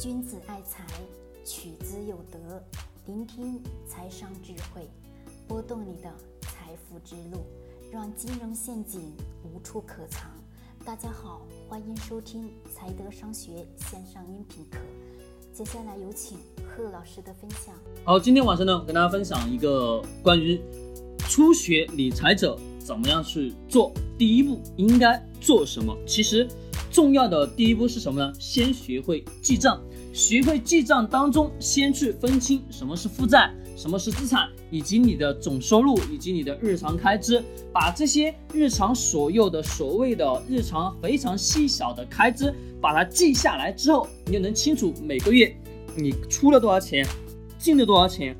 君子爱财，取之有德。聆听财商智慧，拨动你的财富之路，让金融陷阱无处可藏。大家好，欢迎收听财德商学线上音频课。接下来有请贺老师的分享。好，今天晚上呢，我跟大家分享一个关于初学理财者怎么样去做，第一步应该做什么。其实。重要的第一步是什么呢？先学会记账，学会记账当中，先去分清什么是负债，什么是资产，以及你的总收入，以及你的日常开支，把这些日常所有的所谓的日常非常细小的开支，把它记下来之后，你就能清楚每个月你出了多少钱，进了多少钱，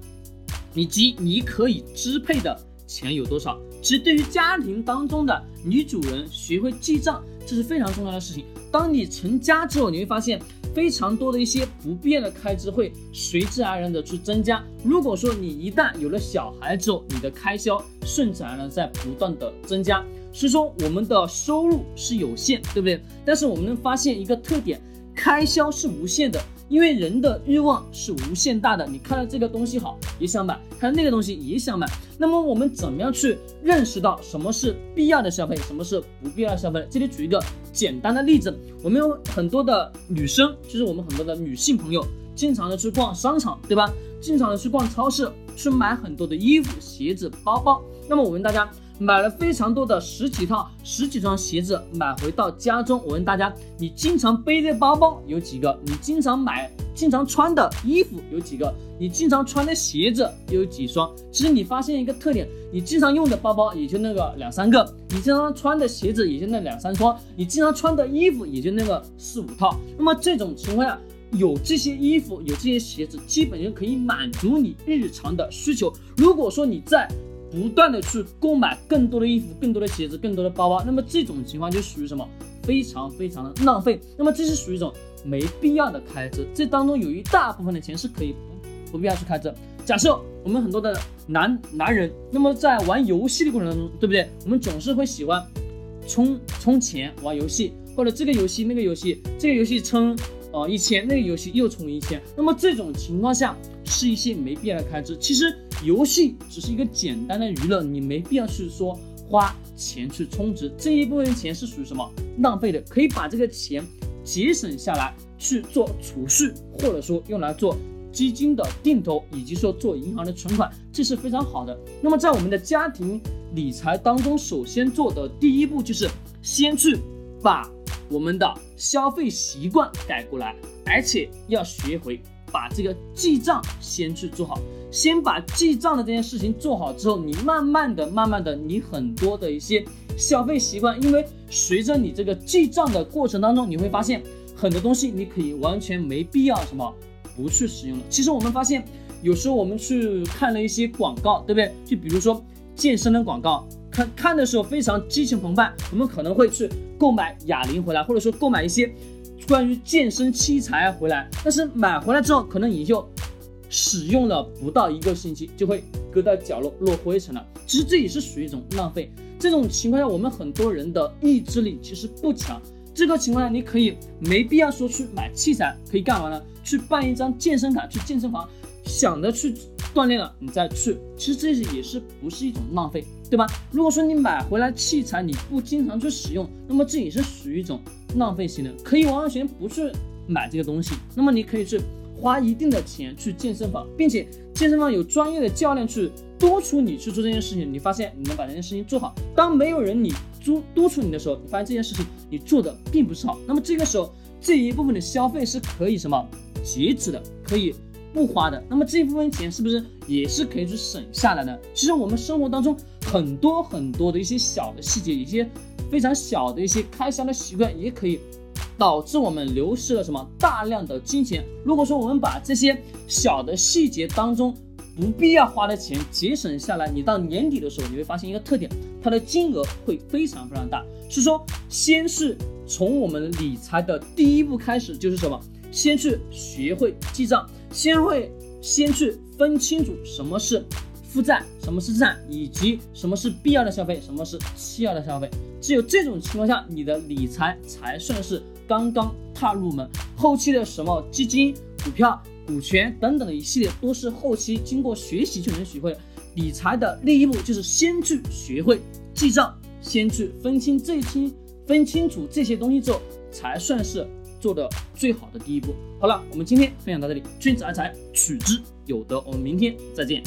以及你可以支配的钱有多少。其实对于家庭当中的女主人，学会记账。这是非常重要的事情。当你成家之后，你会发现非常多的一些不变的开支会随之而然的去增加。如果说你一旦有了小孩之后，你的开销顺自然在不断的增加。所以说，我们的收入是有限，对不对？但是我们能发现一个特点，开销是无限的。因为人的欲望是无限大的，你看到这个东西好也想买，看到那个东西也想买。那么我们怎么样去认识到什么是必要的消费，什么是不必要消费？这里举一个简单的例子，我们有很多的女生，就是我们很多的女性朋友，经常的去逛商场，对吧？经常的去逛超市，去买很多的衣服、鞋子、包包。那么我问大家。买了非常多的十几套、十几双鞋子，买回到家中。我问大家，你经常背的包包有几个？你经常买、经常穿的衣服有几个？你经常穿的鞋子有几双？其实你发现一个特点，你经常用的包包也就那个两三个，你经常穿的鞋子也就那两三双，你经常穿的衣服也就那个四五套。那么这种情况下，有这些衣服、有这些鞋子，基本就可以满足你日常的需求。如果说你在不断的去购买更多的衣服、更多的鞋子、更多的包包，那么这种情况就属于什么？非常非常的浪费。那么这是属于一种没必要的开支。这当中有一大部分的钱是可以不不必要去开支。假设我们很多的男男人，那么在玩游戏的过程当中，对不对？我们总是会喜欢充充钱玩游戏，或者这个游戏那个游戏，这个游戏充呃一千，那个游戏又充一千。那么这种情况下是一些没必要的开支。其实。游戏只是一个简单的娱乐，你没必要去说花钱去充值，这一部分钱是属于什么浪费的？可以把这个钱节省下来去做储蓄，或者说用来做基金的定投，以及说做银行的存款，这是非常好的。那么在我们的家庭理财当中，首先做的第一步就是先去把我们的消费习惯改过来，而且要学会。把这个记账先去做好，先把记账的这件事情做好之后，你慢慢的、慢慢的，你很多的一些消费习惯，因为随着你这个记账的过程当中，你会发现很多东西你可以完全没必要什么不去使用的。其实我们发现，有时候我们去看了一些广告，对不对？就比如说健身的广告，看看的时候非常激情澎湃，我们可能会去购买哑铃回来，或者说购买一些。关于健身器材回来，但是买回来之后，可能也就使用了不到一个星期，就会搁到角落落灰尘了。其实这也是属于一种浪费。这种情况下，我们很多人的意志力其实不强。这个情况下，你可以没必要说去买器材，可以干嘛呢？去办一张健身卡，去健身房，想着去锻炼了，你再去。其实这些也是不是一种浪费，对吧？如果说你买回来器材你不经常去使用，那么这也是属于一种。浪费型的可以完完全不去买这个东西，那么你可以去花一定的钱去健身房，并且健身房有专业的教练去督促你去做这件事情，你发现你能把这件事情做好。当没有人你督督促你的时候，你发现这件事情你做的并不是好，那么这个时候这一部分的消费是可以什么截止的，可以不花的。那么这一部分钱是不是也是可以去省下来的？其实我们生活当中很多很多的一些小的细节，一些。非常小的一些开销的习惯，也可以导致我们流失了什么大量的金钱。如果说我们把这些小的细节当中不必要花的钱节省下来，你到年底的时候，你会发现一个特点，它的金额会非常非常大。是说，先是从我们理财的第一步开始，就是什么？先去学会记账，先会先去分清楚什么是。负债什么是资产，以及什么是必要的消费，什么是次要的消费？只有这种情况下，你的理财才算是刚刚踏入门，后期的什么基金、股票、股权等等的一系列都是后期经过学习就能学会。理财的第一步就是先去学会记账，先去分清这清分清楚这些东西之后，才算是做的最好的第一步。好了，我们今天分享到这里，君子爱财，取之有德。我们明天再见。